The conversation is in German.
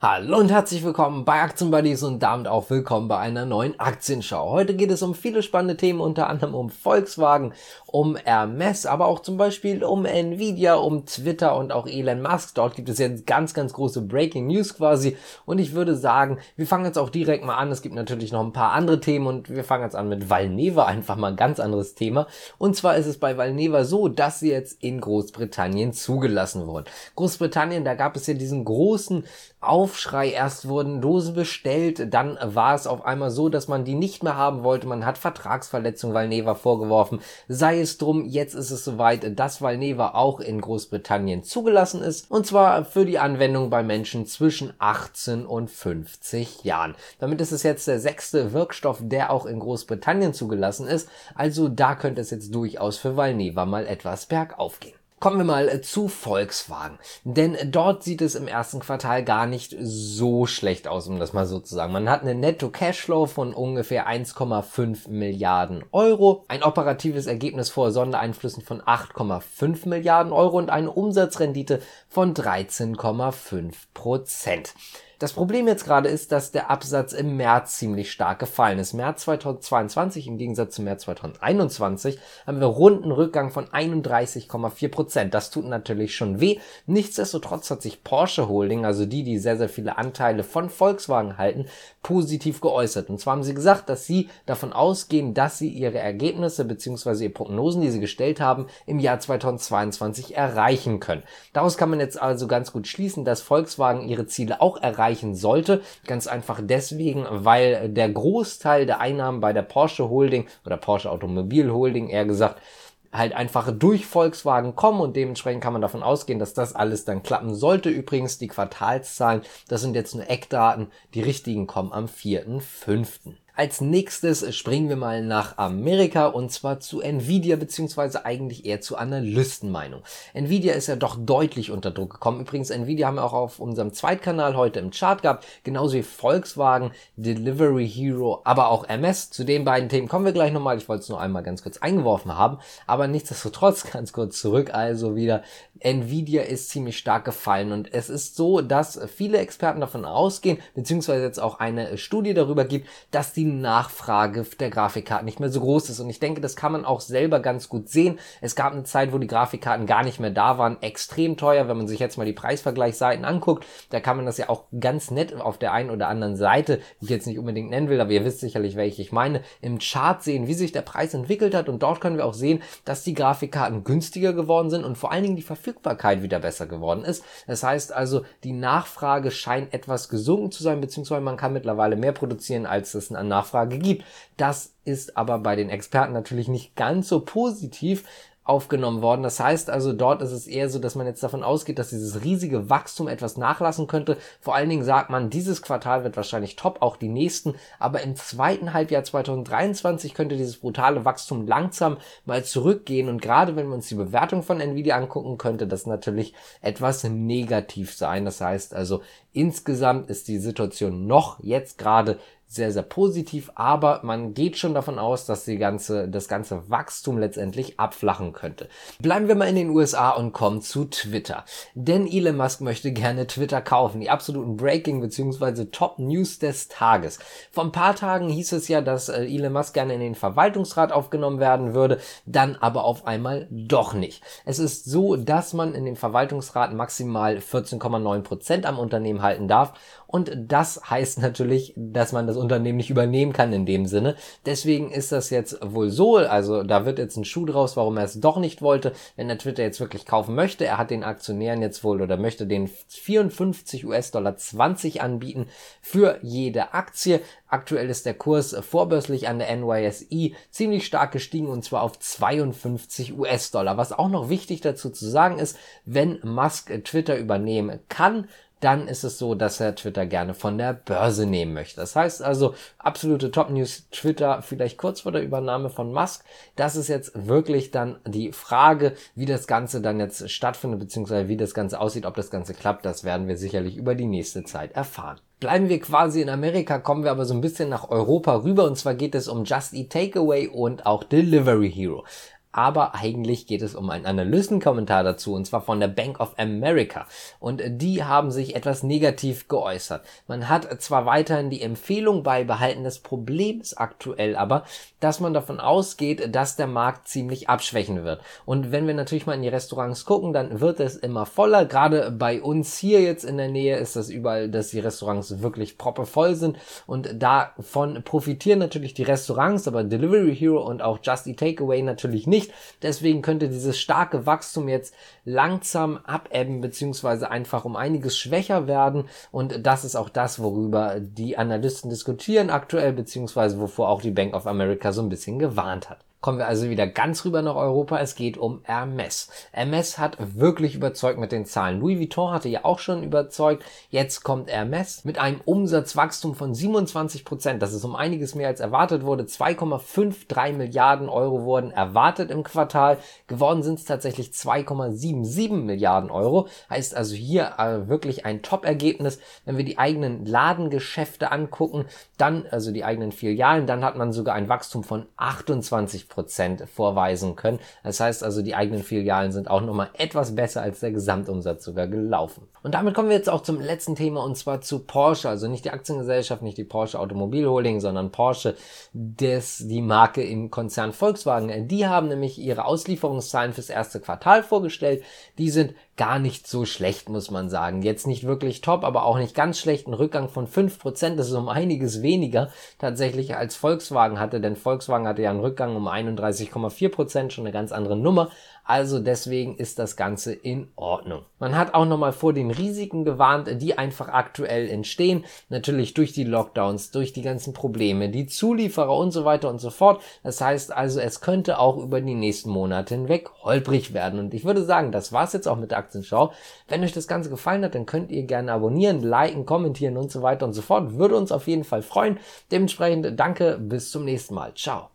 Hallo und herzlich willkommen bei Aktienbuddies und damit auch willkommen bei einer neuen Aktienschau. Heute geht es um viele spannende Themen, unter anderem um Volkswagen, um Hermes, aber auch zum Beispiel um Nvidia, um Twitter und auch Elon Musk. Dort gibt es jetzt ganz, ganz große Breaking News quasi und ich würde sagen, wir fangen jetzt auch direkt mal an. Es gibt natürlich noch ein paar andere Themen und wir fangen jetzt an mit Valneva, einfach mal ein ganz anderes Thema. Und zwar ist es bei Valneva so, dass sie jetzt in Großbritannien zugelassen wurden. Großbritannien, da gab es ja diesen großen Aufschrei. Erst wurden Dosen bestellt, dann war es auf einmal so, dass man die nicht mehr haben wollte. Man hat Vertragsverletzung Valneva vorgeworfen. Sei es drum, jetzt ist es soweit, dass Valneva auch in Großbritannien zugelassen ist. Und zwar für die Anwendung bei Menschen zwischen 18 und 50 Jahren. Damit ist es jetzt der sechste Wirkstoff, der auch in Großbritannien zugelassen ist. Also da könnte es jetzt durchaus für Valneva mal etwas bergauf gehen. Kommen wir mal äh, zu Volkswagen. Denn dort sieht es im ersten Quartal gar nicht so schlecht aus, um das mal so zu sagen. Man hat einen Netto-Cashflow von ungefähr 1,5 Milliarden Euro, ein operatives Ergebnis vor Sondereinflüssen von 8,5 Milliarden Euro und eine Umsatzrendite von 13,5 Prozent. Das Problem jetzt gerade ist, dass der Absatz im März ziemlich stark gefallen ist. März 2022 im Gegensatz zu März 2021 haben wir runden Rückgang von 31,4 Prozent. Das tut natürlich schon weh. Nichtsdestotrotz hat sich Porsche Holding, also die, die sehr, sehr viele Anteile von Volkswagen halten, positiv geäußert. Und zwar haben sie gesagt, dass sie davon ausgehen, dass sie ihre Ergebnisse bzw. ihre Prognosen, die sie gestellt haben, im Jahr 2022 erreichen können. Daraus kann man jetzt also ganz gut schließen, dass Volkswagen ihre Ziele auch erreichen erreichen sollte. Ganz einfach deswegen, weil der Großteil der Einnahmen bei der Porsche Holding oder Porsche Automobil Holding eher gesagt halt einfach durch Volkswagen kommen und dementsprechend kann man davon ausgehen, dass das alles dann klappen sollte. Übrigens die Quartalszahlen, das sind jetzt nur Eckdaten, die richtigen kommen am 4.5. Als nächstes springen wir mal nach Amerika und zwar zu Nvidia beziehungsweise eigentlich eher zu Analystenmeinung. Nvidia ist ja doch deutlich unter Druck gekommen. Übrigens, Nvidia haben wir auch auf unserem Zweitkanal heute im Chart gehabt, genauso wie Volkswagen, Delivery Hero, aber auch MS. Zu den beiden Themen kommen wir gleich nochmal. Ich wollte es nur einmal ganz kurz eingeworfen haben, aber nichtsdestotrotz ganz kurz zurück. Also wieder, Nvidia ist ziemlich stark gefallen und es ist so, dass viele Experten davon ausgehen, beziehungsweise jetzt auch eine Studie darüber gibt, dass die Nachfrage der Grafikkarten nicht mehr so groß ist. Und ich denke, das kann man auch selber ganz gut sehen. Es gab eine Zeit, wo die Grafikkarten gar nicht mehr da waren, extrem teuer. Wenn man sich jetzt mal die Preisvergleichsseiten anguckt, da kann man das ja auch ganz nett auf der einen oder anderen Seite, die ich jetzt nicht unbedingt nennen will, aber ihr wisst sicherlich, welche ich meine, im Chart sehen, wie sich der Preis entwickelt hat. Und dort können wir auch sehen, dass die Grafikkarten günstiger geworden sind und vor allen Dingen die Verfügbarkeit wieder besser geworden ist. Das heißt also, die Nachfrage scheint etwas gesunken zu sein, beziehungsweise man kann mittlerweile mehr produzieren, als es an Nachfrage gibt. Das ist aber bei den Experten natürlich nicht ganz so positiv aufgenommen worden. Das heißt also, dort ist es eher so, dass man jetzt davon ausgeht, dass dieses riesige Wachstum etwas nachlassen könnte. Vor allen Dingen sagt man, dieses Quartal wird wahrscheinlich top, auch die nächsten. Aber im zweiten Halbjahr 2023 könnte dieses brutale Wachstum langsam mal zurückgehen. Und gerade wenn wir uns die Bewertung von Nvidia angucken, könnte das natürlich etwas negativ sein. Das heißt also, insgesamt ist die Situation noch jetzt gerade sehr, sehr positiv, aber man geht schon davon aus, dass die ganze, das ganze Wachstum letztendlich abflachen könnte. Bleiben wir mal in den USA und kommen zu Twitter. Denn Elon Musk möchte gerne Twitter kaufen. Die absoluten Breaking bzw. Top News des Tages. Vor ein paar Tagen hieß es ja, dass äh, Elon Musk gerne in den Verwaltungsrat aufgenommen werden würde, dann aber auf einmal doch nicht. Es ist so, dass man in den Verwaltungsrat maximal 14,9 Prozent am Unternehmen halten darf und das heißt natürlich, dass man das Unternehmen nicht übernehmen kann in dem Sinne. Deswegen ist das jetzt wohl so, also da wird jetzt ein Schuh draus, warum er es doch nicht wollte, wenn er Twitter jetzt wirklich kaufen möchte. Er hat den Aktionären jetzt wohl oder möchte den 54 US-Dollar 20 anbieten für jede Aktie. Aktuell ist der Kurs vorbörslich an der NYSE ziemlich stark gestiegen und zwar auf 52 US-Dollar. Was auch noch wichtig dazu zu sagen ist, wenn Musk Twitter übernehmen kann, dann ist es so, dass er Twitter gerne von der Börse nehmen möchte. Das heißt also, absolute Top News Twitter vielleicht kurz vor der Übernahme von Musk. Das ist jetzt wirklich dann die Frage, wie das Ganze dann jetzt stattfindet, beziehungsweise wie das Ganze aussieht, ob das Ganze klappt. Das werden wir sicherlich über die nächste Zeit erfahren. Bleiben wir quasi in Amerika, kommen wir aber so ein bisschen nach Europa rüber und zwar geht es um Just Eat Takeaway und auch Delivery Hero. Aber eigentlich geht es um einen Analystenkommentar dazu, und zwar von der Bank of America. Und die haben sich etwas negativ geäußert. Man hat zwar weiterhin die Empfehlung beibehalten, das Problem ist aktuell aber, dass man davon ausgeht, dass der Markt ziemlich abschwächen wird. Und wenn wir natürlich mal in die Restaurants gucken, dann wird es immer voller. Gerade bei uns hier jetzt in der Nähe ist das überall, dass die Restaurants wirklich proppevoll sind. Und davon profitieren natürlich die Restaurants, aber Delivery Hero und auch Just Eat Takeaway natürlich nicht. Deswegen könnte dieses starke Wachstum jetzt langsam abebben, beziehungsweise einfach um einiges schwächer werden. Und das ist auch das, worüber die Analysten diskutieren aktuell, beziehungsweise wovor auch die Bank of America so ein bisschen gewarnt hat. Kommen wir also wieder ganz rüber nach Europa. Es geht um Hermes. Hermes hat wirklich überzeugt mit den Zahlen. Louis Vuitton hatte ja auch schon überzeugt. Jetzt kommt Hermes mit einem Umsatzwachstum von 27 Prozent. Das ist um einiges mehr als erwartet wurde. 2,53 Milliarden Euro wurden erwartet im Quartal. Geworden sind es tatsächlich 2,77 Milliarden Euro. Heißt also hier äh, wirklich ein Top-Ergebnis. Wenn wir die eigenen Ladengeschäfte angucken, dann, also die eigenen Filialen, dann hat man sogar ein Wachstum von 28 Prozent vorweisen können. Das heißt also, die eigenen Filialen sind auch nochmal etwas besser als der Gesamtumsatz sogar gelaufen. Und damit kommen wir jetzt auch zum letzten Thema und zwar zu Porsche. Also nicht die Aktiengesellschaft, nicht die Porsche Automobilholding, sondern Porsche, das die Marke im Konzern Volkswagen. Die haben nämlich ihre Auslieferungszahlen fürs erste Quartal vorgestellt. Die sind gar nicht so schlecht, muss man sagen. Jetzt nicht wirklich top, aber auch nicht ganz schlecht. Ein Rückgang von 5%, das ist um einiges weniger tatsächlich als Volkswagen hatte, denn Volkswagen hatte ja einen Rückgang um 31,4%, schon eine ganz andere Nummer. Also deswegen ist das Ganze in Ordnung. Man hat auch nochmal vor den Risiken gewarnt, die einfach aktuell entstehen. Natürlich durch die Lockdowns, durch die ganzen Probleme, die Zulieferer und so weiter und so fort. Das heißt also, es könnte auch über die nächsten Monate hinweg holprig werden. Und ich würde sagen, das war's jetzt auch mit der Aktienschau. Wenn euch das Ganze gefallen hat, dann könnt ihr gerne abonnieren, liken, kommentieren und so weiter und so fort. Würde uns auf jeden Fall freuen. Dementsprechend danke, bis zum nächsten Mal. Ciao.